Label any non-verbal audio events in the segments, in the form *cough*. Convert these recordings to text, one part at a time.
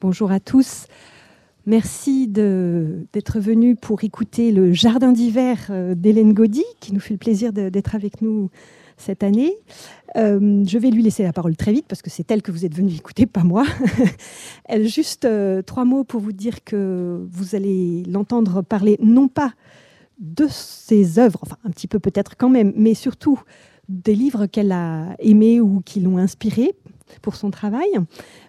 Bonjour à tous. Merci d'être venus pour écouter le Jardin d'hiver euh, d'Hélène Gaudy, qui nous fait le plaisir d'être avec nous cette année. Euh, je vais lui laisser la parole très vite parce que c'est elle que vous êtes venu écouter, pas moi. *laughs* juste euh, trois mots pour vous dire que vous allez l'entendre parler non pas de ses œuvres, enfin un petit peu peut-être quand même, mais surtout des livres qu'elle a aimés ou qui l'ont inspiré pour son travail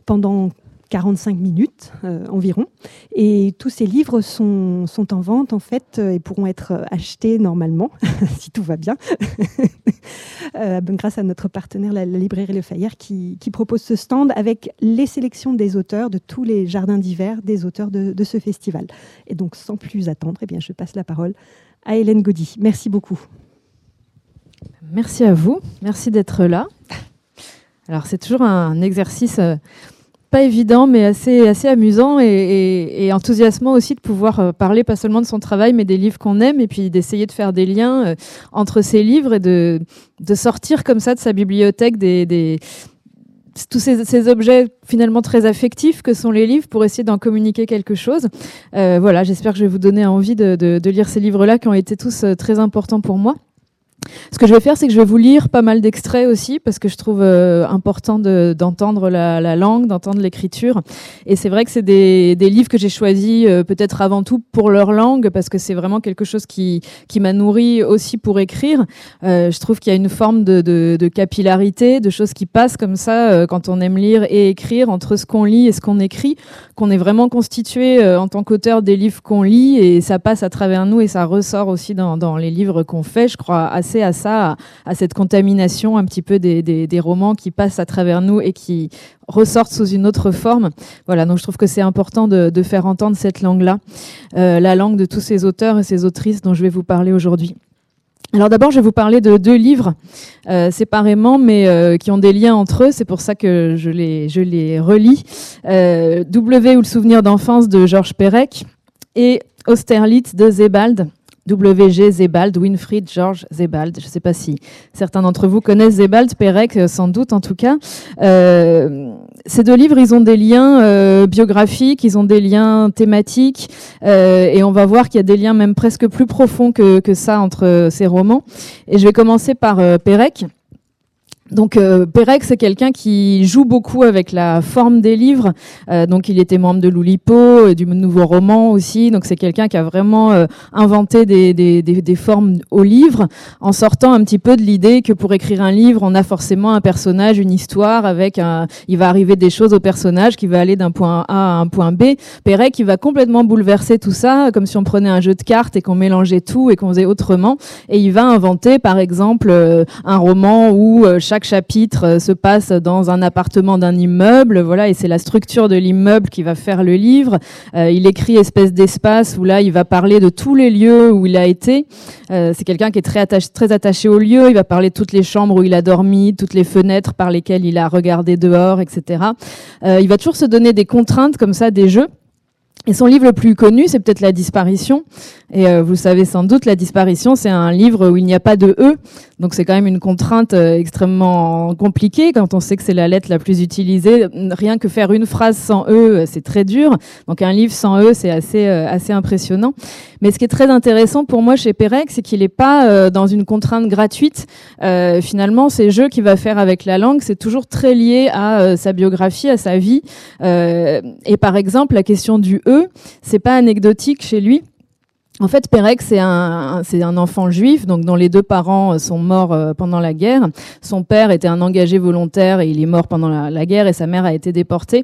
pendant 45 minutes euh, environ. Et tous ces livres sont, en vente en fait euh, et pourront être achetés normalement, *laughs* si tout va bien, *laughs* euh, grâce à notre partenaire, la, librairie Le Fayère, qui, propose ce stand avec les sélections des auteurs de tous les jardins d'hiver des auteurs de, de, ce festival. Et donc, sans plus attendre, eh bien, je passe la parole à Hélène Gaudy. Merci beaucoup. Merci à vous. Merci d'être là. Alors, c'est toujours un exercice pas évident, mais assez, assez amusant et, enthousiasmant aussi de pouvoir euh, parler pas seulement de son travail, mais des livres qu'on aime, et puis d'essayer de faire des liens euh, entre ces livres et de, de sortir comme ça de sa bibliothèque des, des tous ces, objets finalement très affectifs que sont les livres pour essayer d'en communiquer quelque chose. Euh, voilà, j'espère que je vais vous donner envie de, de, lire ces livres-là qui ont été tous très importants pour moi. Ce que je vais faire, c'est que je vais vous lire pas mal d'extraits aussi, parce que je trouve euh, important d'entendre la, la, langue, d'entendre l'écriture. Et c'est vrai que c'est des, livres que j'ai choisis euh, peut-être avant tout pour leur langue, parce que c'est vraiment quelque chose qui, qui m'a nourri aussi pour écrire. Euh, je trouve qu'il y a une forme de, de, capillarité, de choses qui passent comme ça quand on aime lire et écrire, entre ce qu'on lit et ce qu'on écrit, qu'on est vraiment constitué en tant qu'auteur des livres qu'on lit, et ça passe à travers nous et ça ressort aussi dans, les livres qu'on fait, je crois à ça, à, cette contamination un petit peu des, romans qui passent à travers nous et qui ressortent sous une autre forme. Voilà, donc je trouve que c'est important de, faire entendre cette langue-là, euh, la langue de tous ces auteurs et ces autrices dont je vais vous parler aujourd'hui. Alors d'abord, je vais vous parler de deux livres euh, séparément, mais euh, qui ont des liens entre eux. C'est pour ça que je les, relis. w ou le souvenir d'enfance de Georges Perec et Austerlitz de Zebald. W.G. Zebald, Winfried George Zebald. Je ne sais pas si certains d'entre vous connaissent Zebald, Perec euh, sans doute en tout cas. Euh, ces deux livres, ils ont des liens euh, biographiques, ils ont des liens thématiques, euh, et on va voir qu'il y a des liens même presque plus profonds que, que ça entre ces romans. Et je vais commencer par Perec. Donc euh, Pérec, c'est quelqu'un qui joue beaucoup avec la forme des livres. Euh, donc il était membre de l'Oulipo, euh, du Nouveau Roman aussi. Donc c'est quelqu'un qui a vraiment euh, inventé des, des, des, des, formes au livre, en sortant un petit peu de l'idée que pour écrire un livre, on a forcément un personnage, une histoire avec un. Il va arriver des choses au personnage qui va aller d'un point A à un point B. Pérec, il va complètement bouleverser tout ça, comme si on prenait un jeu de cartes et qu'on mélangeait tout et qu'on faisait autrement. Et il va inventer, par exemple, un roman où chaque chapitre euh, se passe dans un appartement d'un immeuble, voilà, et c'est la structure de l'immeuble qui va faire le livre. Euh, il écrit espèce d'espace où là, il va parler de tous les lieux où il a été. Euh, c'est quelqu'un qui est très attaché, très attaché aux lieux. Il va parler de toutes les chambres où il a dormi, toutes les fenêtres par lesquelles il a regardé dehors, etc. il va toujours se donner des contraintes comme ça, des jeux. Et son livre le plus connu, c'est peut-être La disparition. Et euh, vous savez sans doute, La disparition, c'est un livre où il n'y a pas de E. Donc c'est quand même une contrainte euh, extrêmement compliquée quand on sait que c'est la lettre la plus utilisée. Rien que faire une phrase sans E, c'est très dur. Donc un livre sans E, c'est assez, euh, assez impressionnant. Mais ce qui est très intéressant pour moi chez Pérec, c'est qu'il n'est pas dans une contrainte gratuite. finalement, ces jeux qu'il va faire avec la langue, c'est toujours très lié à sa biographie, à sa vie. et par exemple, la question du E, c'est pas anecdotique chez lui. En fait, Pérec, c'est un, c'est un enfant juif, donc dont les deux parents euh, sont morts euh, pendant la guerre. Son père était un engagé volontaire et il est mort pendant la, guerre et sa mère a été déportée.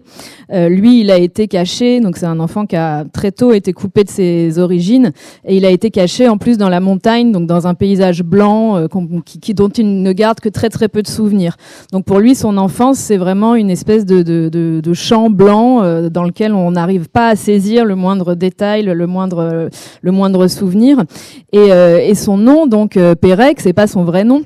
Euh, lui, il a été caché, donc c'est un enfant qui a très tôt été coupé de ses origines et il a été caché en plus dans la montagne, donc dans un paysage blanc qui, dont il ne garde que très très peu de souvenirs. Donc pour lui, son enfance, c'est vraiment une espèce de, de, de, de champ blanc dans lequel on n'arrive pas à saisir le moindre détail, le moindre, le moindre moindre souvenir. Et, euh, et son nom, donc euh, Pérec, c'est pas son vrai nom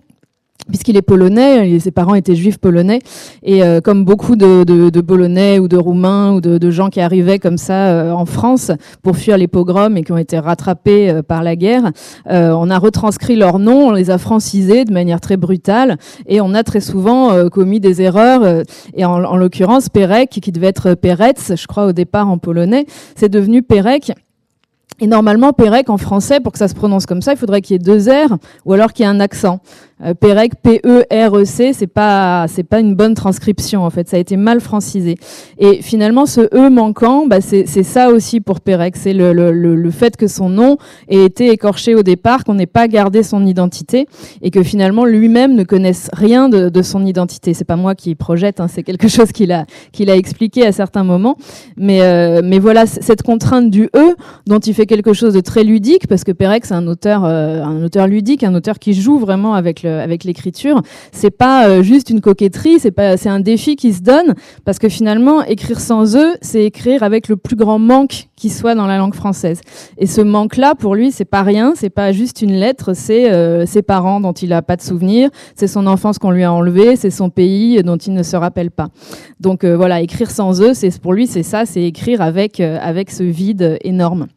puisqu'il est polonais, ses parents étaient juifs polonais, et euh, comme beaucoup de, de, de, polonais ou de roumains ou de, gens qui arrivaient comme ça en France pour fuir les pogroms et qui ont été rattrapés par la guerre, on a retranscrit leurs noms, on les a francisés de manière très brutale, et on a très souvent commis des erreurs. et en, en l'occurrence, Perek, qui devait être Peretz, je crois au départ en polonais, c'est devenu Perek et normalement, Pérec en français, pour que ça se prononce comme ça, il faudrait qu'il y ait deux R ou alors qu'il y ait un accent. Euh, Pérec, P-E-R-E-C, c'est pas c'est pas une bonne transcription en fait, ça a été mal francisé. Et finalement, ce E manquant, bah, c'est ça aussi pour Pérec, c'est le, le, le, fait que son nom ait été écorché au départ, qu'on n'ait pas gardé son identité et que finalement lui-même ne connaisse rien de, de son identité. C'est pas moi qui projette, hein, c'est quelque chose qu'il a qu'il a expliqué à certains moments. Mais euh, mais voilà cette contrainte du E dont il fait quelque chose de très ludique parce que Pérec c'est un auteur euh, un auteur ludique, un auteur qui joue vraiment avec avec l'écriture. C'est pas euh, juste une coquetterie, c'est pas, c'est un défi qui se donne parce que finalement, écrire sans eux, c'est écrire avec le plus grand manque qui soit dans la langue française. Et ce manque-là, pour lui, c'est pas rien, c'est pas juste une lettre, c'est euh, ses parents dont il a pas de souvenir, c'est son enfance qu'on lui a enlevée, c'est son pays dont il ne se rappelle pas. Donc euh, voilà, écrire sans eux, c'est pour lui, c'est ça, c'est écrire avec avec ce vide énorme.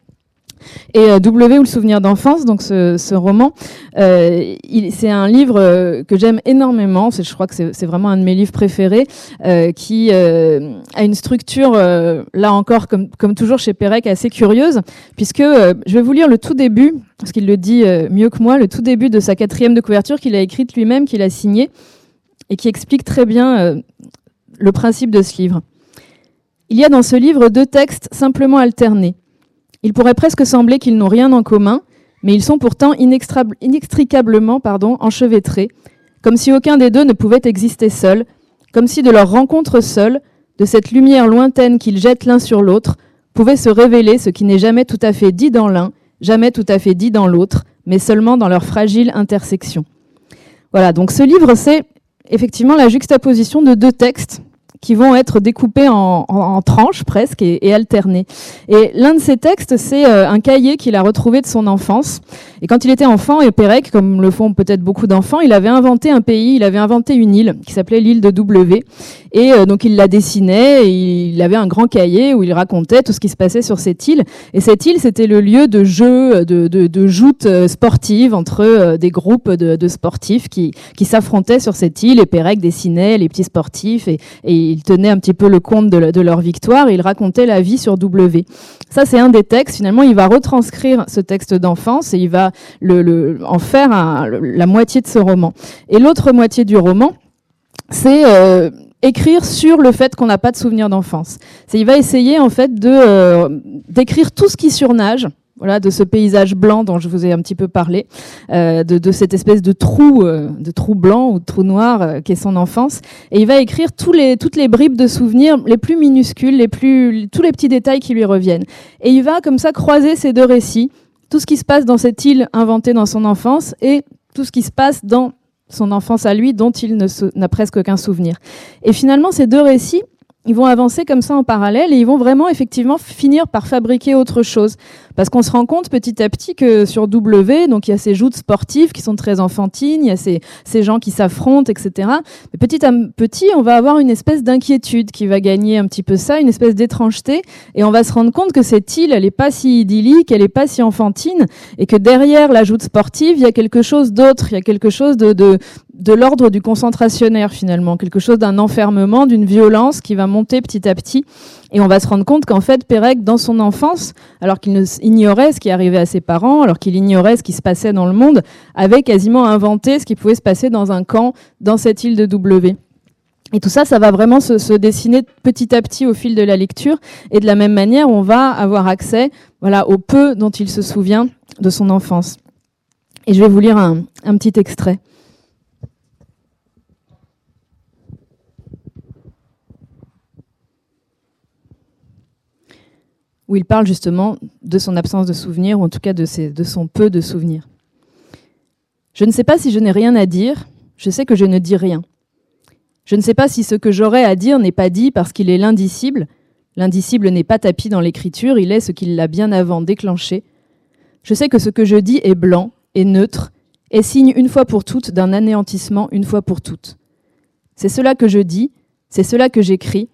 Et euh, W ou le souvenir d'enfance, donc ce, roman, euh, c'est un livre euh, que j'aime énormément. Je crois que c'est vraiment un de mes livres préférés, qui a une structure, là encore, comme, comme toujours chez Pérec, assez curieuse, puisque je vais vous lire le tout début, parce qu'il le dit mieux que moi, le tout début de sa quatrième de couverture qu'il a écrite lui-même, qu'il a signé, et qui explique très bien le principe de ce livre. Il y a dans ce livre deux textes simplement alternés. Il pourrait presque sembler qu'ils n'ont rien en commun, mais ils sont pourtant inextricablement enchevêtrés, comme si aucun des deux ne pouvait exister seul, comme si de leur rencontre seule, de cette lumière lointaine qu'ils jettent l'un sur l'autre, pouvait se révéler ce qui n'est jamais tout à fait dit dans l'un, jamais tout à fait dit dans l'autre, mais seulement dans leur fragile intersection. Voilà, donc ce livre, c'est effectivement la juxtaposition de deux textes qui vont être découpés en, tranches presque et, et, alternés. Et l'un de ces textes, c'est euh, un cahier qu'il a retrouvé de son enfance. Et quand il était enfant, et Pérec, comme le font peut-être beaucoup d'enfants, il avait inventé un pays, il avait inventé une île qui s'appelait l'île de W. Et euh, donc il la dessinait, et il avait un grand cahier où il racontait tout ce qui se passait sur cette île. Et cette île, c'était le lieu de jeu, de, de, de joutes euh, sportives entre des groupes de, sportifs qui, qui s'affrontaient sur cette île. Et Pérec dessinait les petits sportifs et, et ils tenaient un petit peu le compte de, leur victoire et ils racontaient la vie sur W. Ça, c'est un des textes. Finalement, il va retranscrire ce texte d'enfance et il va en faire la moitié de ce roman. Et l'autre moitié du roman, c'est euh, écrire sur le fait qu'on n'a pas de souvenir d'enfance. il va essayer en fait euh, d'écrire tout ce qui surnage voilà, de ce paysage blanc dont je vous ai un petit peu parlé, euh, de, de, cette espèce de trou, euh, de trou blanc ou de trou noir euh, qui est son enfance. Et il va écrire tous les, toutes les bribes de souvenirs les plus minuscules, les plus, tous les petits détails qui lui reviennent. Et il va comme ça croiser ces deux récits, tout ce qui se passe dans cette île inventée dans son enfance et tout ce qui se passe dans son enfance à lui dont il n'a presque aucun souvenir. Et finalement, ces deux récits, ils vont avancer comme ça en parallèle et ils vont vraiment effectivement finir par fabriquer autre chose. Parce qu'on se rend compte petit à petit que sur W, donc il y a ces joutes sportives qui sont très enfantines, il y a ces, ces gens qui s'affrontent, etc. Mais petit à petit, on va avoir une espèce d'inquiétude qui va gagner un petit peu ça, une espèce d'étrangeté, et on va se rendre compte que cette île, elle est pas si idyllique, elle est pas si enfantine, et que derrière la joute sportive, il y a quelque chose d'autre, il y a quelque chose de, de, de l'ordre du concentrationnaire finalement, quelque chose d'un enfermement, d'une violence qui va monter petit à petit. Et on va se rendre compte qu'en fait, Pérec, dans son enfance, alors qu'il ignorait ce qui arrivait à ses parents, alors qu'il ignorait ce qui se passait dans le monde, avait quasiment inventé ce qui pouvait se passer dans un camp dans cette île de W. Et tout ça, ça va vraiment se, dessiner petit à petit au fil de la lecture. Et de la même manière, on va avoir accès, voilà, au peu dont il se souvient de son enfance. Et je vais vous lire un petit extrait. Où il parle justement de son absence de souvenirs, ou en tout cas de, son peu de souvenirs. Je ne sais pas si je n'ai rien à dire, je sais que je ne dis rien. Je ne sais pas si ce que j'aurais à dire n'est pas dit parce qu'il est l'indicible. L'indicible n'est pas tapis dans l'écriture, il est ce qu'il l'a bien avant déclenché. Je sais que ce que je dis est blanc, est neutre, est signe une fois pour toutes d'un anéantissement une fois pour toutes. C'est cela que je dis, c'est cela que j'écris,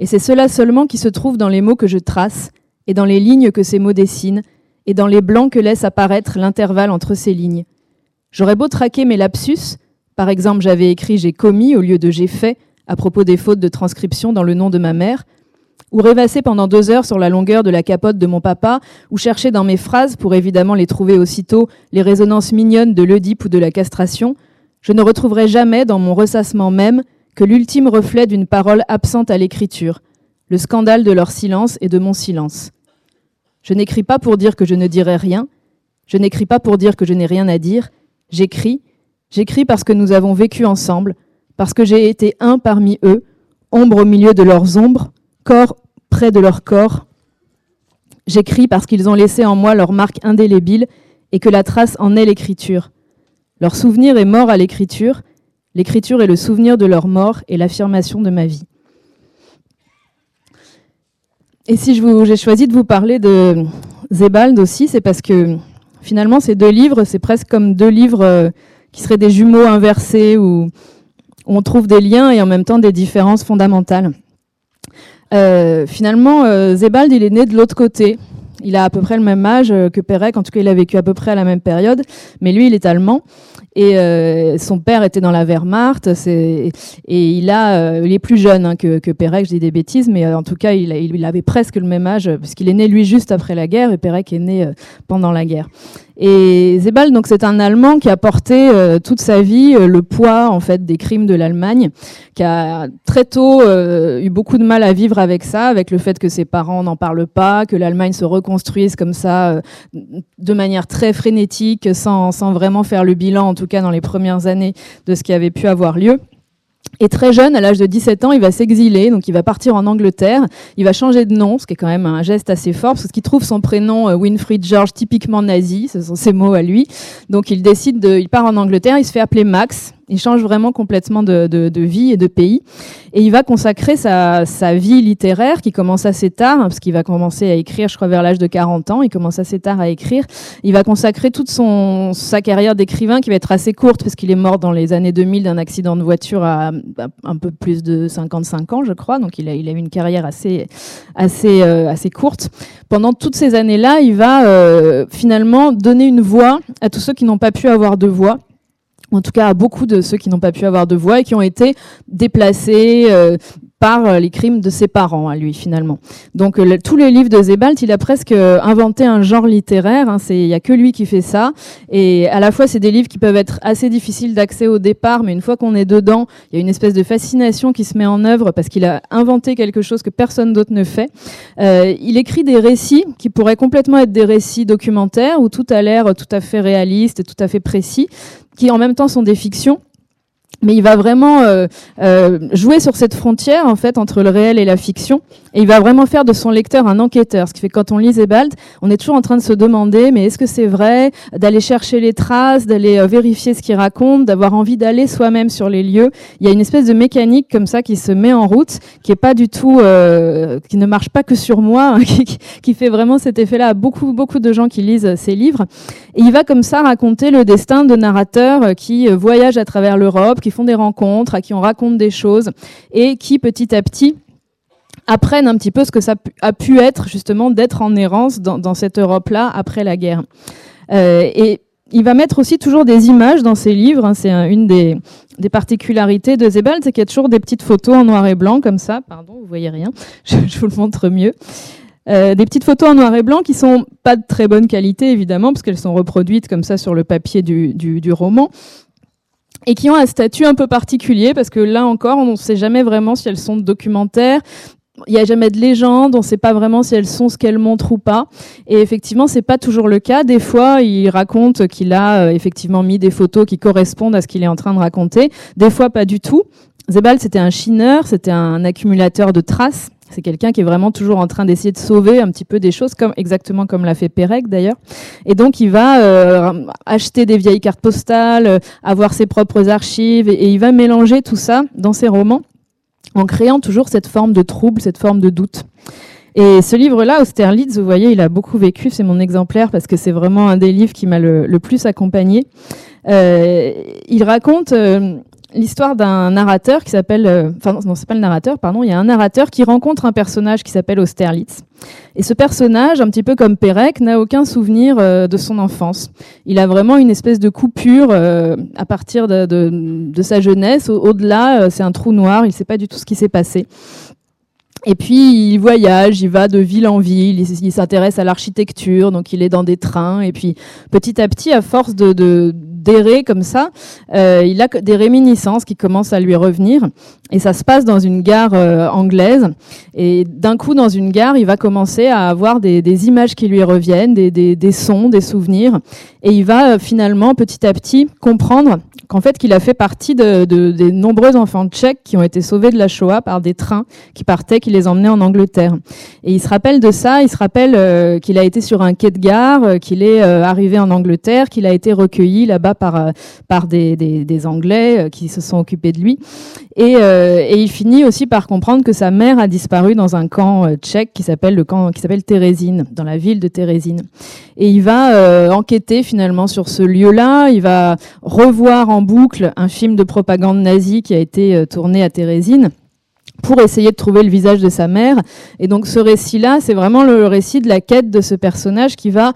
et c'est cela seulement qui se trouve dans les mots que je trace, et dans les lignes que ces mots dessinent, et dans les blancs que laisse apparaître l'intervalle entre ces lignes. J'aurais beau traquer mes lapsus, par exemple j'avais écrit j'ai commis au lieu de j'ai fait à propos des fautes de transcription dans le nom de ma mère, ou rêvasser pendant deux heures sur la longueur de la capote de mon papa, ou chercher dans mes phrases, pour évidemment les trouver aussitôt, les résonances mignonnes de l'Oedipe ou de la castration, je ne retrouverai jamais dans mon ressassement même que l'ultime reflet d'une parole absente à l'écriture, le scandale de leur silence et de mon silence. Je n'écris pas pour dire que je ne dirai rien, je n'écris pas pour dire que je n'ai rien à dire, j'écris, j'écris parce que nous avons vécu ensemble, parce que j'ai été un parmi eux, ombre au milieu de leurs ombres, corps près de leur corps. J'écris parce qu'ils ont laissé en moi leur marque indélébile et que la trace en est l'écriture. Leur souvenir est mort à l'écriture, l'écriture est le souvenir de leur mort et l'affirmation de ma vie. Et si j'ai choisi de vous parler de Zebald aussi, c'est parce que finalement ces deux livres, c'est presque comme deux livres euh, qui seraient des jumeaux inversés où, on trouve des liens et en même temps des différences fondamentales. Euh, finalement, euh, Zebald, il est né de l'autre côté. Il a à peu près le même âge que Pérec, en tout cas il a vécu à peu près à la même période, mais lui il est allemand. Et euh, son père était dans la Wehrmacht. Et il a, euh, il est plus jeune hein, que, que Pérec, je dis des bêtises, mais euh, en tout cas, il, il, avait presque le même âge, puisqu'il est né lui juste après la guerre, et Pérec est né pendant la guerre. Et Zebald, donc, c'est un Allemand qui a porté euh, toute sa vie euh, le poids en fait des crimes de l'Allemagne, qui a très tôt euh, eu beaucoup de mal à vivre avec ça, avec le fait que ses parents n'en parlent pas, que l'Allemagne se reconstruise comme ça de manière très frénétique, sans, sans vraiment faire le bilan, en tout cas dans les premières années de ce qui avait pu avoir lieu. Et très jeune, à l'âge de 17 ans, il va s'exiler, donc il va partir en Angleterre, il va changer de nom, ce qui est quand même un geste assez fort, parce qu'il trouve son prénom euh, Winfried George typiquement nazi, ce sont ses mots à lui. Donc il décide de, il part en Angleterre, il se fait appeler Max, il change vraiment complètement de, vie et de pays. Et il va consacrer sa, vie littéraire, qui commence assez tard, hein, parce qu'il va commencer à écrire, je crois, vers l'âge de 40 ans. Il commence assez tard à écrire. Il va consacrer toute sa carrière d'écrivain, qui va être assez courte, parce qu'il est mort dans les années 2000 d'un accident de voiture à, un peu plus de 55 ans, je crois. Donc il a, eu une carrière euh, assez courte. Pendant toutes ces années-là, il va euh, finalement donner une voix à tous ceux qui n'ont pas pu avoir de voix en tout cas à beaucoup de ceux qui n'ont pas pu avoir de voix et qui ont été déplacés euh, par euh, les crimes de ses parents à lui finalement. Donc euh, tous les livres de Zebald, il a presque inventé un genre littéraire. Hein, c'est il y a que lui qui fait ça. Et à la fois c'est des livres qui peuvent être assez difficiles d'accès au départ, mais une fois qu'on est dedans, il y a une espèce de fascination qui se met en œuvre parce qu'il a inventé quelque chose que personne d'autre ne fait. Euh, il écrit des récits qui pourraient complètement être des récits documentaires où tout a l'air tout à fait réaliste et tout à fait précis qui en même temps sont des fictions mais il va vraiment euh, euh, jouer sur cette frontière en fait entre le réel et la fiction, et il va vraiment faire de son lecteur un enquêteur. Ce qui fait que quand on lit Zebald, on est toujours en train de se demander mais est-ce que c'est vrai D'aller chercher les traces, d'aller euh, vérifier ce qu'il raconte, d'avoir envie d'aller soi-même sur les lieux. Il y a une espèce de mécanique comme ça qui se met en route, qui est pas du tout, euh, qui ne marche pas que sur moi, hein, *laughs* qui, qui, fait vraiment cet effet-là à beaucoup beaucoup de gens qui lisent ses livres. Et il va comme ça raconter le destin de narrateurs qui voyagent à travers l'Europe, qui font des rencontres, à qui on raconte des choses et qui petit à petit apprennent un petit peu ce que ça a pu être justement d'être en errance dans, cette Europe-là après la guerre. Euh, et il va mettre aussi toujours des images dans ses livres. Hein. c'est une des, particularités de Zebald, c'est qu'il y a toujours des petites photos en noir et blanc comme ça. Pardon, vous voyez rien. *laughs* Je, vous le montre mieux. Euh, des petites photos en noir et blanc qui sont pas de très bonne qualité évidemment parce qu'elles sont reproduites comme ça sur le papier du roman, et qui ont un statut un peu particulier parce que là encore, on ne sait jamais vraiment si elles sont documentaires. il n'y a jamais de légende, on ne sait pas vraiment si elles sont ce qu'elles montrent ou pas. Et effectivement, c'est pas toujours le cas. Des fois, il raconte qu'il a euh, effectivement mis des photos qui correspondent à ce qu'il est en train de raconter. Des fois, pas du tout. Zebald, c'était un chineur, c'était un accumulateur de traces. C'est quelqu'un qui est vraiment toujours en train d'essayer de sauver un petit peu des choses, comme exactement comme l'a fait Pérec d'ailleurs. Et donc il va euh, acheter des vieilles cartes postales, euh, avoir ses propres archives, et, il va mélanger tout ça dans ses romans, en créant toujours cette forme de trouble, cette forme de doute. Et ce livre-là, Austerlitz, vous voyez, il a beaucoup vécu. C'est mon exemplaire parce que c'est vraiment un des livres qui m'a le, plus accompagné. Euh, il raconte l'histoire d'un narrateur qui s'appelle, euh, enfin non, c'est pas le narrateur, pardon, il y a un narrateur qui rencontre un personnage qui s'appelle Austerlitz. Et ce personnage, un petit peu comme Pérec, n'a aucun souvenir euh, de son enfance. Il a vraiment une espèce de coupure euh, à partir de, sa jeunesse. Au-delà, c'est un trou noir, il ne sait pas du tout ce qui s'est passé. Et puis il voyage, il va de ville en ville, il, s'intéresse à l'architecture, donc il est dans des trains. Et puis petit à petit, à force de d'errer comme ça, euh, il a des réminiscences qui commencent à lui revenir. Et ça se passe dans une gare euh, anglaise. Et d'un coup, dans une gare, il va commencer à avoir des, images qui lui reviennent, des, sons, des souvenirs. Et il va euh, finalement, petit à petit, comprendre qu'en fait, qu'il a fait partie de, de, des nombreux enfants tchèques qui ont été sauvés de la Shoah par des trains qui partaient, qui les emmenaient en Angleterre. Et il se rappelle de ça, il se rappelle qu'il a été sur un quai de gare, qu'il est arrivé en Angleterre, qu'il a été recueilli là-bas par, par des, des, Anglais qui se sont occupés de lui. Et, et, il finit aussi par comprendre que sa mère a disparu dans un camp tchèque qui s'appelle le camp qui s'appelle Thérésine, dans la ville de Thérésine. Et il va enquêter finalement sur ce lieu-là, il va revoir en boucle un film de propagande nazie qui a été euh, tourné à Thérésine pour essayer de trouver le visage de sa mère. Et donc ce récit-là, c'est vraiment le récit de la quête de ce personnage qui va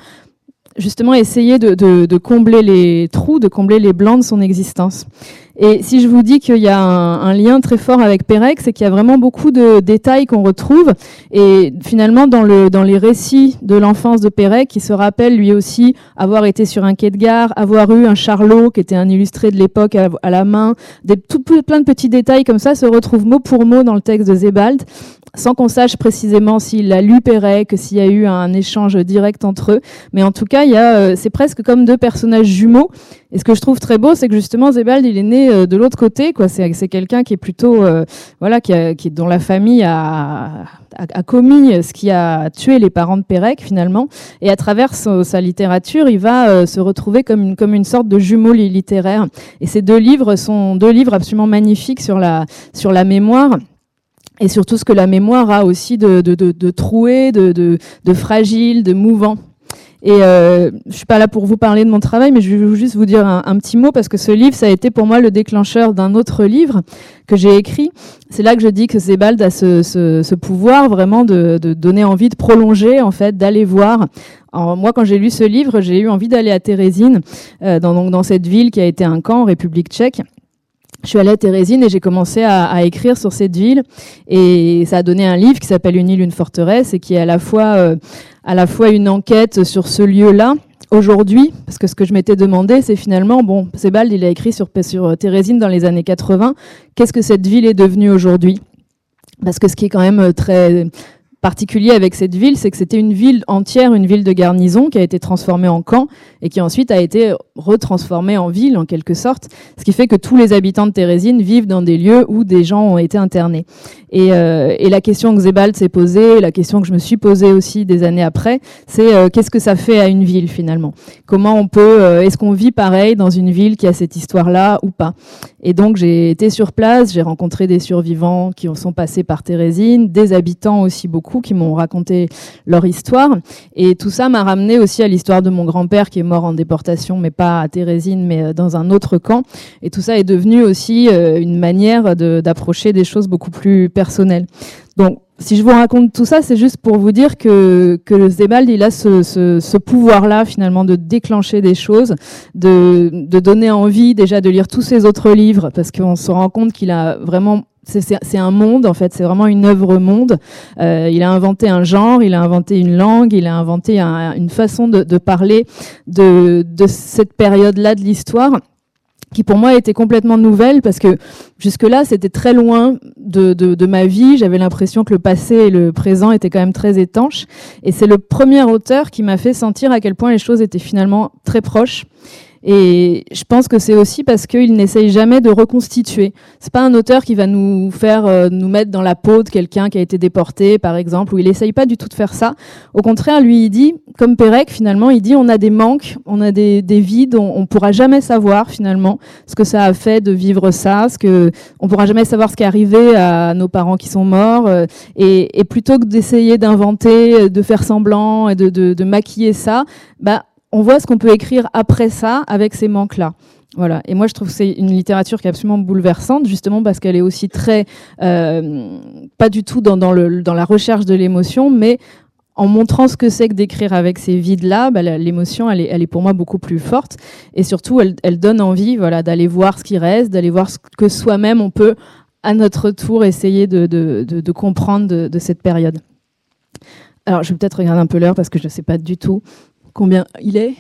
justement essayer de, de, de, combler les trous, de combler les blancs de son existence. Et si je vous dis qu'il y a un, lien très fort avec Pérec, c'est qu'il y a vraiment beaucoup de détails qu'on retrouve. Et finalement, dans, le, dans les récits de l'enfance de Pérec, qui se rappelle lui aussi avoir été sur un quai de gare, avoir eu un charlot qui était un illustré de l'époque à, à, la main, des, tout, plein de petits détails comme ça se retrouvent mot pour mot dans le texte de Zebald sans qu'on sache précisément s'il a lu Pérec, s'il y a eu un échange direct entre eux. Mais en tout cas, il y a, euh, c'est presque comme deux personnages jumeaux. Et ce que je trouve très beau, c'est que justement Zebald, il est né euh, de l'autre côté. Quoi, c'est, quelqu'un qui est plutôt, euh, voilà, qui, a, qui dont la famille a, a, commis ce qui a tué les parents de Pérec finalement. Et à travers sa, littérature, il va se retrouver comme une, comme une sorte de jumeau littéraire. Et ces deux livres sont deux livres absolument magnifiques sur la, sur la mémoire et surtout ce que la mémoire a aussi de, de, de, de troué, de, de, de, fragile, de mouvant. Et euh, je suis pas là pour vous parler de mon travail, mais je vais juste vous dire un, petit mot parce que ce livre, ça a été pour moi le déclencheur d'un autre livre que j'ai écrit. C'est là que je dis que Zebald a ce, ce, ce pouvoir vraiment de, de, donner envie de prolonger, en fait, d'aller voir. Alors, moi, quand j'ai lu ce livre, j'ai eu envie d'aller à Thérésine, euh, dans, donc, dans cette ville qui a été un camp en République tchèque je suis allée à Thérésine et j'ai commencé à, écrire sur cette ville. Et ça a donné un livre qui s'appelle Une île, une forteresse et qui est à la fois euh, à la fois une enquête sur ce lieu-là aujourd'hui. Parce que ce que je m'étais demandé c'est finalement bon Sebald il a écrit sur sur euh, Thérésine dans les années 80 qu'est-ce que cette ville est devenue aujourd'hui? Parce que ce qui est quand même euh, très particulier avec cette ville, c'est que c'était une ville entière, une ville de garnison qui a été transformée en camp et qui ensuite a été retransformée en ville en quelque sorte, ce qui fait que tous les habitants de Thérésine vivent dans des lieux où des gens ont été internés. Et, euh, et la question que Zebald s'est posée, la question que je me suis posée aussi des années après, c'est euh, qu'est-ce que ça fait à une ville finalement? Comment on peut, euh, est-ce qu'on vit pareil dans une ville qui a cette histoire-là ou pas? Et donc j'ai été sur place, j'ai rencontré des survivants qui sont passés par Thérésine, des habitants aussi beaucoup qui m'ont raconté leur histoire. Et tout ça m'a ramené aussi à l'histoire de mon grand-père qui est mort en déportation, mais pas à Thérésine, mais dans un autre camp. Et tout ça est devenu aussi une manière d'approcher des choses beaucoup plus personnelles. Donc, si je vous raconte tout ça, c'est juste pour vous dire que, que le Zebald, il a ce, ce, ce pouvoir-là, finalement, de déclencher des choses, de, de donner envie déjà de lire tous ses autres livres, parce qu'on se rend compte qu'il a vraiment c'est un monde en fait, c'est vraiment une œuvre monde. Euh, il a inventé un genre, il a inventé une langue, il a inventé un, une façon de, de parler de, de cette période-là de l'histoire qui pour moi était complètement nouvelle parce que jusque-là, c'était très loin de, de, de ma vie. J'avais l'impression que le passé et le présent étaient quand même très étanches. Et c'est le premier auteur qui m'a fait sentir à quel point les choses étaient finalement très proches. Et je pense que c'est aussi parce qu'il n'essaye jamais de reconstituer. C'est pas un auteur qui va nous faire euh, nous mettre dans la peau de quelqu'un qui a été déporté, par exemple, ou il essaye pas du tout de faire ça. Au contraire, lui, il dit, comme Pérec, finalement, il dit on a des manques, on a des, des vides, on, on pourra jamais savoir finalement ce que ça a fait de vivre ça, ce que on pourra jamais savoir ce qui est arrivé à nos parents qui sont morts. Euh, et, et, plutôt que d'essayer d'inventer, de faire semblant et de, de, de maquiller ça, bah on voit ce qu'on peut écrire après ça avec ces manques-là. Voilà. Et moi, je trouve que c'est une littérature qui est absolument bouleversante, justement parce qu'elle est aussi très, euh, pas du tout dans, la recherche de l'émotion, mais en montrant ce que c'est que d'écrire avec ces vides-là, bah, l'émotion, elle est, pour moi beaucoup plus forte. Et surtout, elle, donne envie voilà, d'aller voir ce qui reste, d'aller voir ce que soi-même, on peut, à notre tour, essayer de, comprendre de cette période. Alors, je vais peut-être regarder un peu l'heure parce que je ne sais pas du tout Combien il est?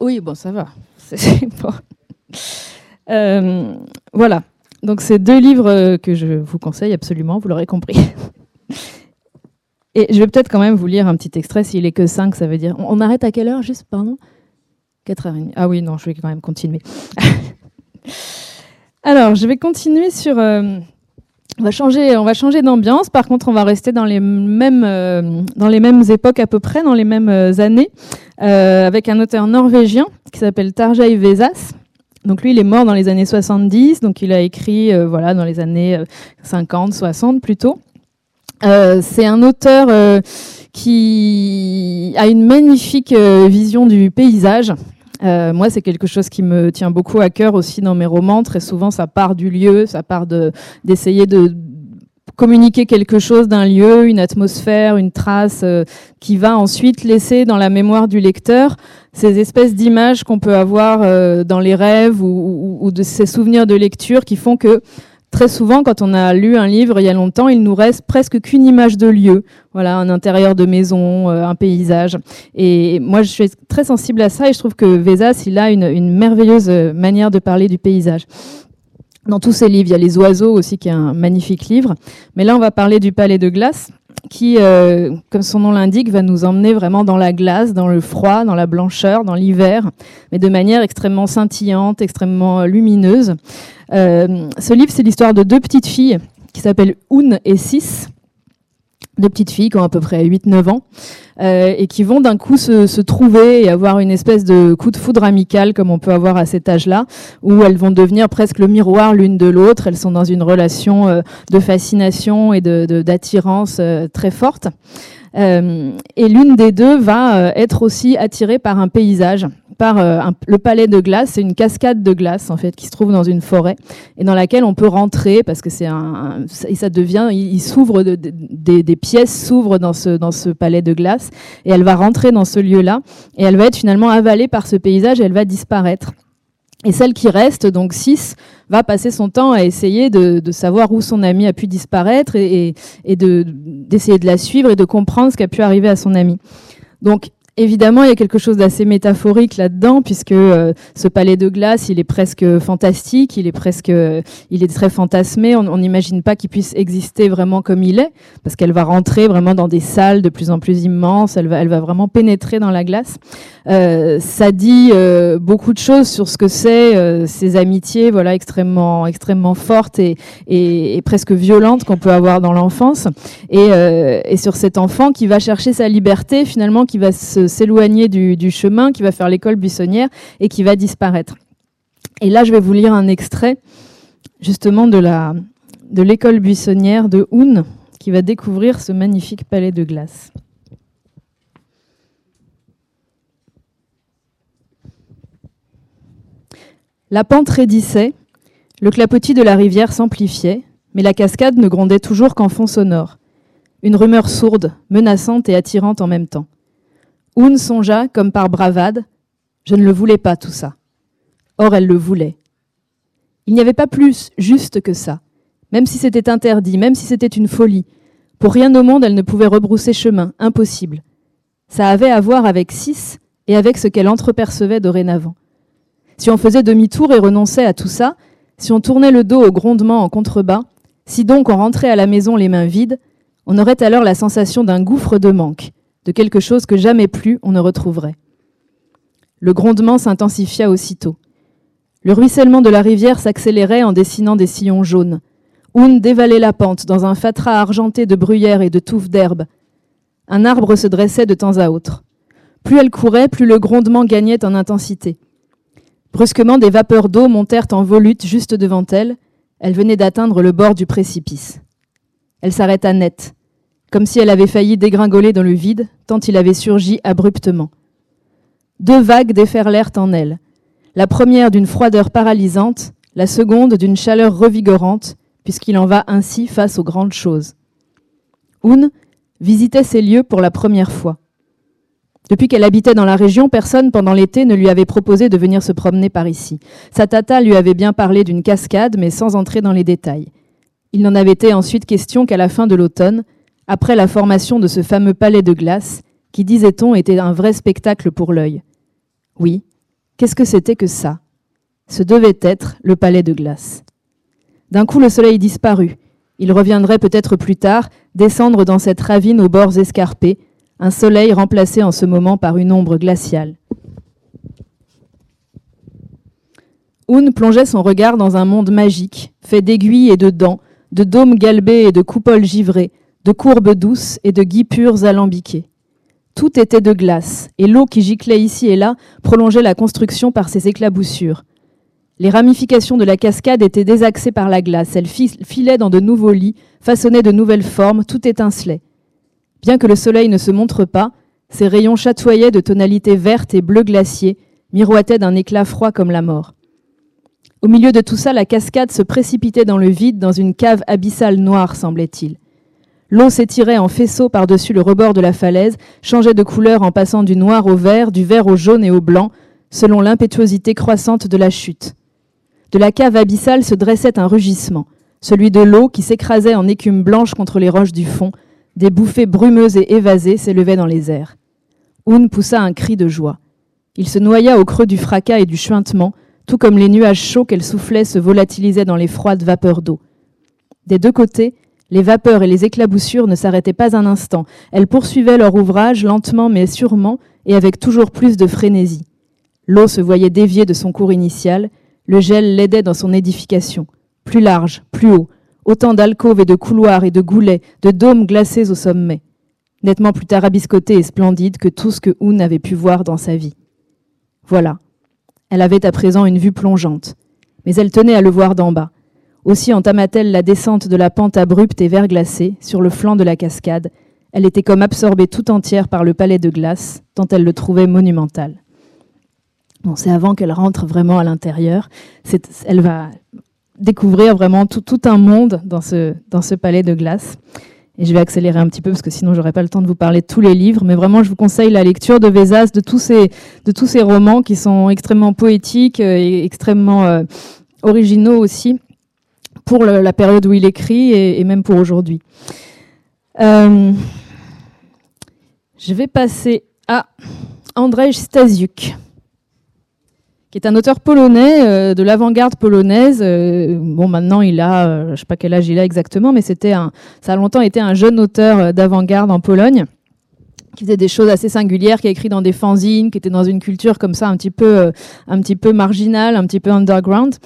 Oui, bon, ça va. *laughs* euh, voilà. Donc, c'est deux livres que je vous conseille absolument, vous l'aurez compris. *laughs* Et je vais peut-être quand même vous lire un petit extrait. S'il est que 5, ça veut dire. On, on arrête à quelle heure, juste, pardon? 4h30. Ah oui, non, je vais quand même continuer. *laughs* Alors, je vais continuer sur. Euh, on va changer, on va changer d'ambiance. Par contre, on va rester dans les mêmes, euh, dans les mêmes époques à peu près, dans les mêmes euh, années, euh, avec un auteur norvégien qui s'appelle Tarjei Vesas. Donc lui, il est mort dans les années 70, donc il a écrit, voilà, dans les années 50, 60 plutôt. C'est un auteur qui a une magnifique vision du paysage. Euh, moi, c'est quelque chose qui me tient beaucoup à cœur aussi dans mes romans. Très souvent, ça part du lieu, ça part de d'essayer de communiquer quelque chose d'un lieu, une atmosphère, une trace euh, qui va ensuite laisser dans la mémoire du lecteur ces espèces d'images qu'on peut avoir euh, dans les rêves ou, ou, ou, de ces souvenirs de lecture qui font que très souvent, quand on a lu un livre il y a longtemps, il nous reste presque qu'une image de lieu. Voilà, un intérieur de maison, euh, un paysage. Et moi, je suis très sensible à ça et je trouve que Vesas, il a une, une merveilleuse manière de parler du paysage. Dans tous ses livres, il y a Les Oiseaux aussi, qui est un magnifique livre. Mais là, on va parler du Palais de Glace, qui, euh, comme son nom l'indique, va nous emmener vraiment dans la glace, dans le froid, dans la blancheur, dans l'hiver, mais de manière extrêmement scintillante, extrêmement lumineuse. Euh, ce livre, c'est l'histoire de deux petites filles qui s'appellent Un et Sis deux petites filles qui ont à peu près 8-9 ans euh, et qui vont d'un coup se, se, trouver et avoir une espèce de coup de foudre amical comme on peut avoir à cet âge-là, où elles vont devenir presque le miroir l'une de l'autre. Elles sont dans une relation euh, de fascination et d'attirance de, de, euh, très forte. Euh, et l'une des deux va euh, être aussi attirée par un paysage, par euh, le palais de glace. C'est une cascade de glace en fait qui se trouve dans une forêt et dans laquelle on peut rentrer parce que c'est un, ça devient, il, s'ouvre de, de, des, des, pièces s'ouvrent dans ce dans ce palais de glace et elle va rentrer dans ce lieu-là et elle va être finalement avalée par ce paysage et elle va disparaître. Et celle qui reste, donc 6, va passer son temps à essayer de, savoir où son ami a pu disparaître et, et, d'essayer de, de, la suivre et de comprendre ce qui a pu arriver à son ami. Donc, Évidemment, il y a quelque chose d'assez métaphorique là-dedans, puisque euh, ce palais de glace, il est presque fantastique, il est presque, il est très fantasmé. On n'imagine pas qu'il puisse exister vraiment comme il est, parce qu'elle va rentrer vraiment dans des salles de plus en plus immenses. Elle va, elle va vraiment pénétrer dans la glace. Euh, ça dit euh, beaucoup de choses sur ce que c'est euh, ces amitiés, voilà, extrêmement, extrêmement fortes et, et, presque violentes qu'on peut avoir dans l'enfance, euh, et sur cet enfant qui va chercher sa liberté, finalement, qui va se s'éloigner du, chemin, qui va faire l'école buissonnière et qui va disparaître. Et là, je vais vous lire un extrait justement de l'école buissonnière de Houn, qui va découvrir ce magnifique palais de glace. La pente raidissait, le clapotis de la rivière s'amplifiait, mais la cascade ne grondait toujours qu'en fond sonore. Une rumeur sourde, menaçante et attirante en même temps. Un songea, comme par bravade, je ne le voulais pas tout ça. Or, elle le voulait. Il n'y avait pas plus juste que ça, même si c'était interdit, même si c'était une folie. Pour rien au monde, elle ne pouvait rebrousser chemin, impossible. Ça avait à voir avec six et avec ce qu'elle entrepercevait dorénavant. si on faisait demi-tour et renonçait à tout ça, si on tournait le dos au grondement en contrebas, si donc on rentrait à la maison les mains vides, on aurait alors la sensation d'un gouffre de manque, de quelque chose que jamais plus on ne retrouverait. Le grondement s'intensifia aussitôt. Le ruissellement de la rivière s'accélérait en dessinant des sillons jaunes. Oun dévalait la pente dans un fatras argenté de bruyères et de touffes d'herbe. Un arbre se dressait de temps à autre. Plus elle courait, plus le grondement gagnait en intensité. Brusquement, des vapeurs d'eau montèrent en volute juste devant elle. Elle venait d'atteindre le bord du précipice. Elle s'arrêta net, comme si elle avait failli dégringoler dans le vide, tant il avait surgi abruptement. Deux vagues déferlèrent en elle, la première d'une froideur paralysante, la seconde d'une chaleur revigorante, puisqu'il en va ainsi face aux grandes choses. Un visitait ces lieux pour la première fois. Depuis qu'elle habitait dans la région, personne pendant l'été ne lui avait proposé de venir se promener par ici. Sa tata lui avait bien parlé d'une cascade, mais sans entrer dans les détails. Il n'en avait été ensuite question qu'à la fin de l'automne, après la formation de ce fameux palais de glace, qui, disait-on, était un vrai spectacle pour l'œil. Oui, qu'est-ce que c'était que ça? Ce devait être le palais de glace. D'un coup, le soleil disparut. Il reviendrait peut-être plus tard, descendre dans cette ravine aux bords escarpés, un soleil remplacé en ce moment par une ombre glaciale. Un plongeait son regard dans un monde magique, fait d'aiguilles et de dents, de dômes galbés et de coupoles givrées, de courbes douces et de guipures alambiquées. Tout était de glace, et l'eau qui giclait ici et là prolongeait la construction par ses éclaboussures. Les ramifications de la cascade étaient désaxées par la glace, elles filaient dans de nouveaux lits, façonnaient de nouvelles formes, tout étincelait. Bien que le soleil ne se montre pas, ses rayons chatoyaient de tonalités vertes et bleu glacier, miroitaient d'un éclat froid comme la mort. Au milieu de tout ça, la cascade se précipitait dans le vide, dans une cave abyssale noire, semblait-il. L'eau s'étirait en faisceau par-dessus le rebord de la falaise, changeait de couleur en passant du noir au vert, du vert au jaune et au blanc, selon l'impétuosité croissante de la chute. De la cave abyssale se dressait un rugissement, celui de l'eau qui s'écrasait en écume blanche contre les roches du fond, des bouffées brumeuses et évasées s'élevaient dans les airs. Un poussa un cri de joie. Il se noya au creux du fracas et du chuintement, tout comme les nuages chauds qu'elle soufflait se volatilisaient dans les froides vapeurs d'eau. Des deux côtés, les vapeurs et les éclaboussures ne s'arrêtaient pas un instant. Elles poursuivaient leur ouvrage lentement mais sûrement et avec toujours plus de frénésie. L'eau se voyait dévier de son cours initial, le gel l'aidait dans son édification. Plus large, plus haut, autant d'alcôves et de couloirs et de goulets, de dômes glacés au sommet, nettement plus tarabiscotés et splendides que tout ce que Houn avait pu voir dans sa vie. Voilà. Elle avait à présent une vue plongeante, mais elle tenait à le voir d'en bas. Aussi entama-t-elle la descente de la pente abrupte et verglacée sur le flanc de la cascade. Elle était comme absorbée tout entière par le palais de glace, tant elle le trouvait monumental. Bon, c'est avant qu'elle rentre vraiment à l'intérieur. Elle va découvrir vraiment tout, un monde dans ce, palais de glace. Et je vais accélérer un petit peu parce que sinon j'aurais pas le temps de vous parler de tous les livres. Mais vraiment, je vous conseille la lecture de Vézas, de tous ces, de tous ces romans qui sont extrêmement poétiques euh, et extrêmement euh, originaux aussi pour la période où il écrit et, même pour aujourd'hui. Euh, je vais passer à Andrzej Stasiuk qui est un auteur polonais euh, de l'avant-garde polonaise. Euh, bon, maintenant il a, je sais pas quel âge il a exactement, mais c'était un, ça a longtemps été un jeune auteur d'avant-garde en Pologne qui faisait des choses assez singulières, qui a écrit dans des fanzines, qui était dans une culture comme ça un petit peu, un petit peu marginale, un petit peu underground.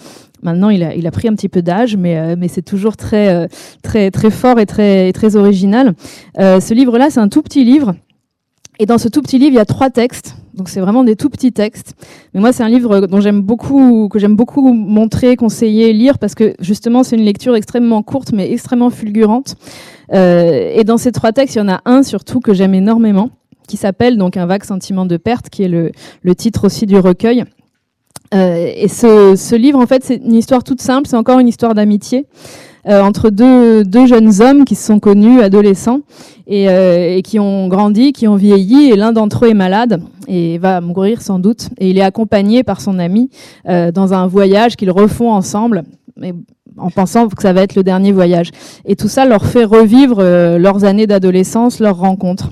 Maintenant, il a, pris un petit peu d'âge, mais, mais c'est toujours très, très, fort et très, original. ce livre-là, c'est un tout petit livre. Et dans ce tout petit livre, il y a trois textes donc c'est vraiment des tout petits textes. Mais moi, c'est un livre dont j'aime beaucoup, que j'aime beaucoup montrer, conseiller, lire, parce que justement, c'est une lecture extrêmement courte, mais extrêmement fulgurante. Euh, et dans ces trois textes, il y en a un surtout que j'aime énormément, qui s'appelle donc Un vague sentiment de perte, qui est le titre aussi du recueil. Euh, et ce, livre, en fait, c'est une histoire toute simple. C'est encore une histoire d'amitié. Euh, entre deux, jeunes hommes qui se sont connus adolescents et, euh, et qui ont grandi, qui ont vieilli, et l'un d'entre eux est malade et va mourir sans doute. Et il est accompagné par son ami dans un voyage qu'ils refont ensemble. Mais en pensant que ça va être le dernier voyage. Et tout ça leur fait revivre leurs années d'adolescence, leurs rencontres.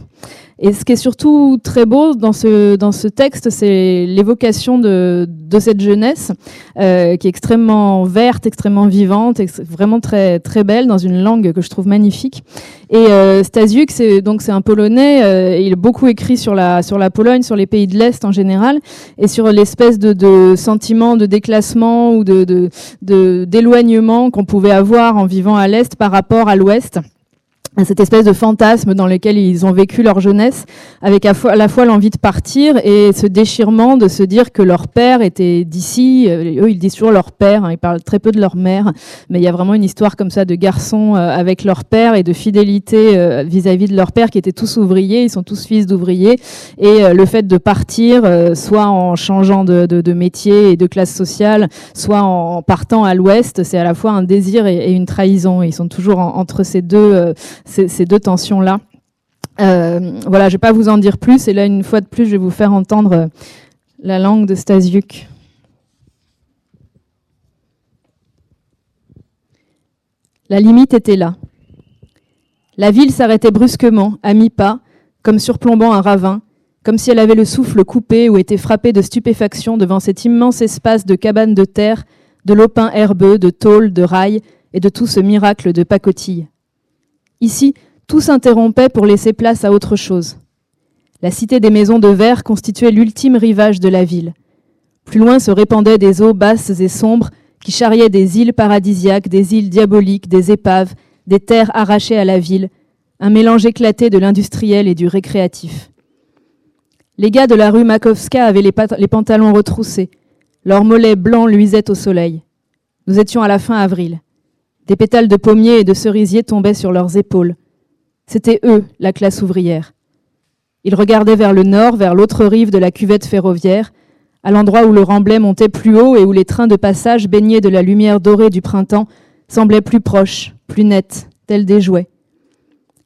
Et ce qui est surtout très beau dans ce, dans ce texte, c'est l'évocation de, de cette jeunesse euh, qui est extrêmement verte, extrêmement vivante, vraiment très, très belle dans une langue que je trouve magnifique. Et euh, Stasiuk, c'est donc c'est un Polonais. Euh, il a beaucoup écrit sur la sur la Pologne, sur les pays de l'Est en général, et sur l'espèce de, de sentiment de déclassement ou de d'éloignement de, qu'on pouvait avoir en vivant à l'Est par rapport à l'Ouest cette espèce de fantasme dans lequel ils ont vécu leur jeunesse, avec à la fois l'envie de partir et ce déchirement de se dire que leur père était d'ici. Euh, eux, ils disent toujours leur père, hein, ils parlent très peu de leur mère, mais il y a vraiment une histoire comme ça de garçons euh, avec leur père et de fidélité euh, vis-à-vis de leur père qui étaient tous ouvriers, ils sont tous fils d'ouvriers, et le fait de partir, soit en changeant de, métier et de classe sociale, soit en partant à l'ouest, c'est à la fois un désir et une trahison. Ils sont toujours entre ces deux ces, deux tensions-là. Euh, voilà, je ne vais pas vous en dire plus. Et là, une fois de plus, je vais vous faire entendre euh, la langue de Stasiuk. La limite était là. La ville s'arrêtait brusquement, à mi-pas, comme surplombant un ravin, comme si elle avait le souffle coupé ou était frappée de stupéfaction devant cet immense espace de cabanes de terre, de lopins herbeux, de tôles, de rails et de tout ce miracle de pacotille. Ici, tout s'interrompait pour laisser place à autre chose. La cité des maisons de verre constituait l'ultime rivage de la ville. Plus loin se répandaient des eaux basses et sombres qui charriaient des îles paradisiaques, des îles diaboliques, des épaves, des terres arrachées à la ville, un mélange éclaté de l'industriel et du récréatif. Les gars de la rue Makovska avaient les, les pantalons retroussés. Leurs mollets blancs luisaient au soleil. Nous étions à la fin avril. Des pétales de pommiers et de cerisiers tombaient sur leurs épaules. C'étaient eux, la classe ouvrière. Ils regardaient vers le nord, vers l'autre rive de la cuvette ferroviaire, à l'endroit où le remblai montait plus haut et où les trains de passage baignés de la lumière dorée du printemps semblaient plus proches, plus nets, tels des jouets.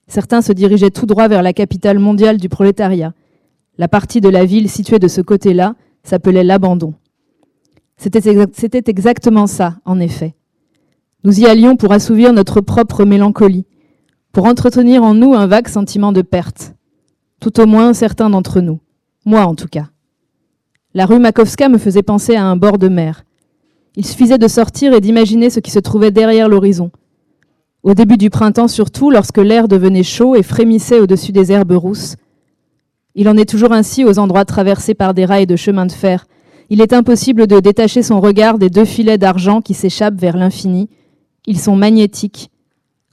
Certains se dirigeaient tout droit vers la capitale mondiale du prolétariat. La partie de la ville située de ce côté-là s'appelait l'abandon. C'était exactement ça, en effet. Nous y allions pour assouvir notre propre mélancolie, pour entretenir en nous un vague sentiment de perte. Tout au moins certains d'entre nous. Moi en tout cas. La rue Makovska me faisait penser à un bord de mer. Il suffisait de sortir et d'imaginer ce qui se trouvait derrière l'horizon. Au début du printemps surtout, lorsque l'air devenait chaud et frémissait au-dessus des herbes rousses. Il en est toujours ainsi aux endroits traversés par des rails de chemin de fer. Il est impossible de détacher son regard des deux filets d'argent qui s'échappent vers l'infini ils sont magnétiques.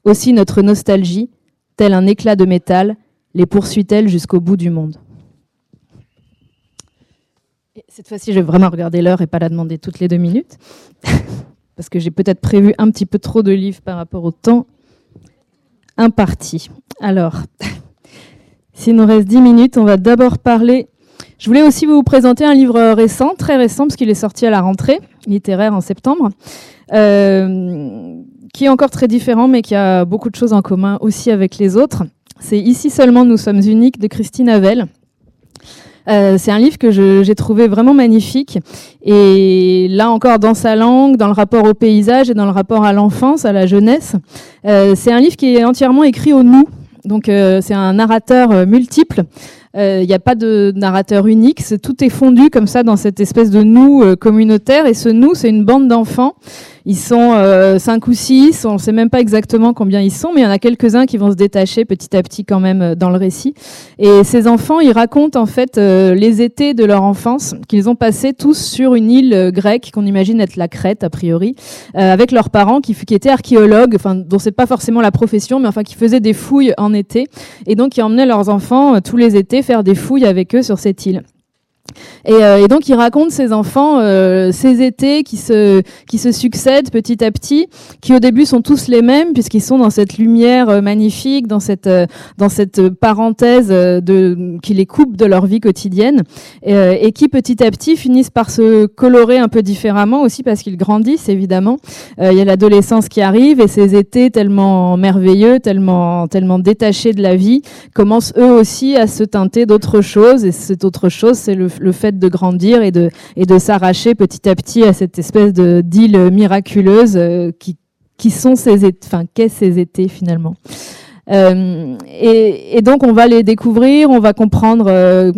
Aussi notre nostalgie, tel un éclat de métal, les poursuit-elle jusqu'au bout du monde. cette fois-ci, je vais vraiment regarder l'heure et pas la demander toutes les deux minutes, *laughs* parce que j'ai peut-être prévu un petit peu trop de livres par rapport au temps imparti. Alors, *laughs* s'il nous reste dix minutes, on va d'abord parler. Je voulais aussi vous présenter un livre récent, très récent, parce qu'il est sorti à la rentrée littéraire en septembre. Euh, qui est encore très différent, mais qui a beaucoup de choses en commun aussi avec les autres. C'est Ici seulement nous sommes uniques de Christine Havel. Euh, c'est un livre que j'ai trouvé vraiment magnifique. Et là encore, dans sa langue, dans le rapport au paysage et dans le rapport à l'enfance, à la jeunesse, euh, c'est un livre qui est entièrement écrit au nous. Donc c'est un narrateur multiple. Il euh, n'y a pas de narrateur unique. tout est fondu comme ça dans cette espèce de nous communautaire. Et ce nous, c'est une bande d'enfants ils sont euh, cinq ou six, on ne sait même pas exactement combien ils sont, mais il y en a quelques-uns qui vont se détacher petit à petit quand même euh, dans le récit. Et ces enfants, ils racontent en fait euh, les étés de leur enfance qu'ils ont passés tous sur une île grecque qu'on imagine être la Crète a priori, avec leurs parents qui, qui étaient archéologues, enfin dont c'est pas forcément la profession, mais enfin qui faisaient des fouilles en été, et donc qui emmenaient leurs enfants tous les étés faire des fouilles avec eux sur cette île. Et, euh, et, donc il raconte ces enfants, euh, ces étés qui se qui se succèdent petit à petit, qui au début sont tous les mêmes puisqu'ils sont dans cette lumière euh, magnifique, dans cette euh, dans cette parenthèse qui les coupe de leur vie quotidienne, et, qui petit à petit finissent par se colorer un peu différemment aussi parce qu'ils grandissent évidemment. Il y a l'adolescence qui arrive et ces étés tellement merveilleux, tellement tellement détachés de la vie commencent eux aussi à se teinter d'autre chose et cette autre chose c'est le le fait de grandir et de, et de s'arracher petit à petit à cette espèce de d'île miraculeuse euh, qui, qui sont ces enfin, qu'est ces étés finalement. Euh, et, donc on va les découvrir, on va comprendre euh,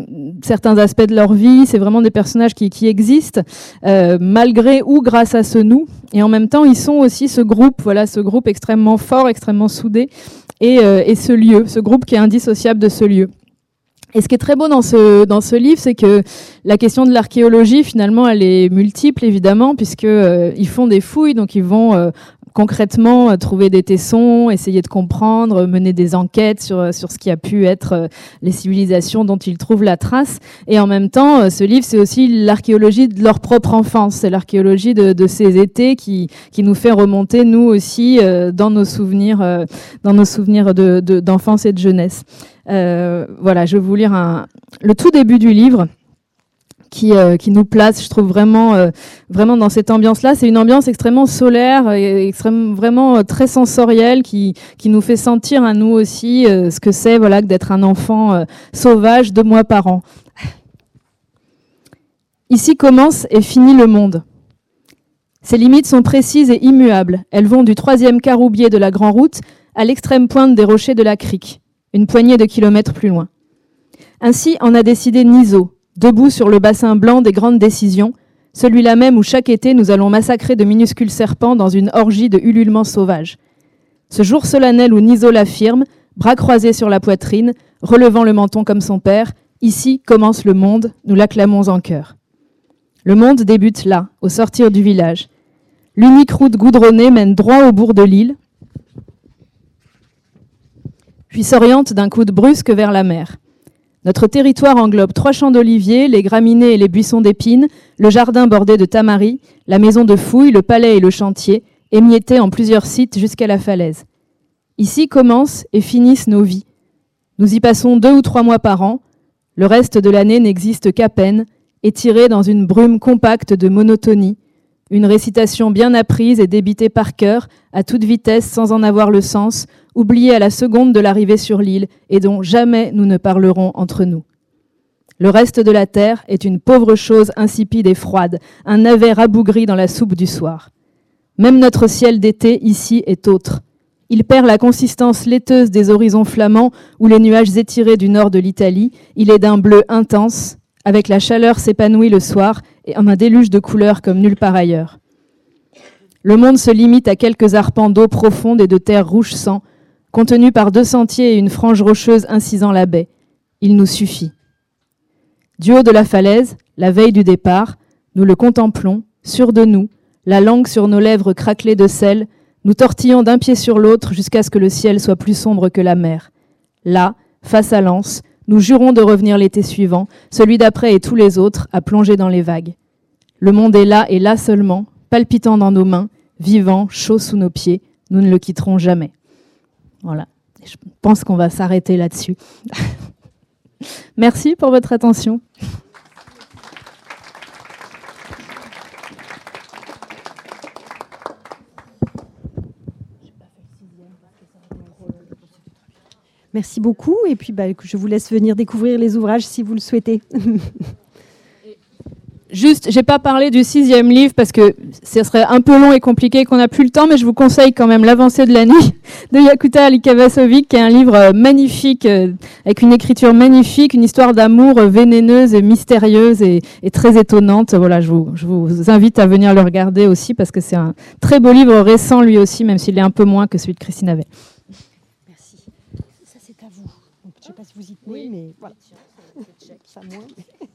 certains aspects de leur vie. C'est vraiment des personnages qui, existent euh, malgré ou grâce à ce nous. Et en même temps, ils sont aussi ce groupe, voilà, ce groupe extrêmement fort, extrêmement soudé, et, et ce lieu, ce groupe qui est indissociable de ce lieu. Et ce qui est très beau dans ce, dans ce livre, c'est que la question de l'archéologie, finalement, elle est multiple, évidemment, puisque ils font des fouilles, donc ils vont concrètement euh, trouver des tessons, essayer de comprendre, mener des enquêtes sur, euh, sur ce qui a pu être euh, les civilisations dont ils trouvent la trace. Et en même temps, ce livre, c'est aussi l'archéologie de leur propre enfance, c'est l'archéologie de, de, ces étés qui, qui nous fait remonter, nous aussi, dans nos souvenirs, dans nos souvenirs d'enfance de, et de jeunesse. Euh, voilà, je vais vous lire un, le tout début du livre qui, euh, qui nous place, je trouve vraiment, euh, vraiment dans cette ambiance-là. C'est une ambiance extrêmement solaire et vraiment euh, très sensorielle qui, qui nous fait sentir à nous aussi ce que c'est voilà, d'être un enfant sauvage deux mois par an. Ici commence et finit le monde. Ses limites sont précises et immuables. Elles vont du troisième caroubier de la Grand Route à l'extrême pointe des rochers de la crique, une poignée de kilomètres plus loin. Ainsi en a décidé Niso, debout sur le bassin blanc des grandes décisions, celui-là même où chaque été nous allons massacrer de minuscules serpents dans une orgie de ululements sauvages. Ce jour solennel où Niso l'affirme, bras croisés sur la poitrine, relevant le menton comme son père, ici commence le monde, nous l'acclamons en chœur. Le monde débute là, au sortir du village. L'unique route goudronnée mène droit au bourg de l'île, puis s'oriente d'un coup de brusque vers la mer. Notre territoire englobe trois champs d'oliviers, les graminées et les buissons d'épines, le jardin bordé de tamaris, la maison de fouilles, le palais et le chantier, émiettés en plusieurs sites jusqu'à la falaise. Ici commencent et finissent nos vies. Nous y passons deux ou trois mois par an. Le reste de l'année n'existe qu'à peine, étiré dans une brume compacte de monotonie, une récitation bien apprise et débitée par cœur, à toute vitesse sans en avoir le sens, oubliée à la seconde de l'arrivée sur l'île et dont jamais nous ne parlerons entre nous. Le reste de la terre est une pauvre chose insipide et froide, un navet rabougri dans la soupe du soir. Même notre ciel d'été ici est autre. Il perd la consistance laiteuse des horizons flamands ou les nuages étirés du nord de l'Italie. Il est d'un bleu intense, avec la chaleur s'épanouit le soir et en un déluge de couleurs comme nulle part ailleurs. Le monde se limite à quelques arpents d'eau profonde et de terre rouge sang, contenus par deux sentiers et une frange rocheuse incisant la baie. Il nous suffit. Du haut de la falaise, la veille du départ, nous le contemplons, sûrs de nous, la langue sur nos lèvres craquelée de sel, nous tortillons d'un pied sur l'autre jusqu'à ce que le ciel soit plus sombre que la mer. Là, face à l'anse, nous jurons de revenir l'été suivant, celui d'après et tous les autres, à plonger dans les vagues. Le monde est là et là seulement, palpitant dans nos mains, vivant, chaud sous nos pieds. Nous ne le quitterons jamais. Voilà. Je pense qu'on va s'arrêter là-dessus. *laughs* Merci pour votre attention. Merci beaucoup. Et puis, bah, je vous laisse venir découvrir les ouvrages si vous le souhaitez. *laughs* Juste, j'ai pas parlé du sixième livre parce que ce serait un peu long et compliqué qu'on n'a plus le temps, mais je vous conseille quand même L'avancée de la nuit *laughs* de Yakuta Alikavasovic, qui est un livre euh, magnifique, euh, avec une écriture magnifique, une histoire d'amour euh, vénéneuse et mystérieuse et, très étonnante. Voilà, je vous, je vous, invite à venir le regarder aussi parce que c'est un très beau livre récent lui aussi, même s'il est un peu moins que celui de Christine Avet. Je ne sais pas si vous y tenez, mais voilà. Ça moins. *laughs*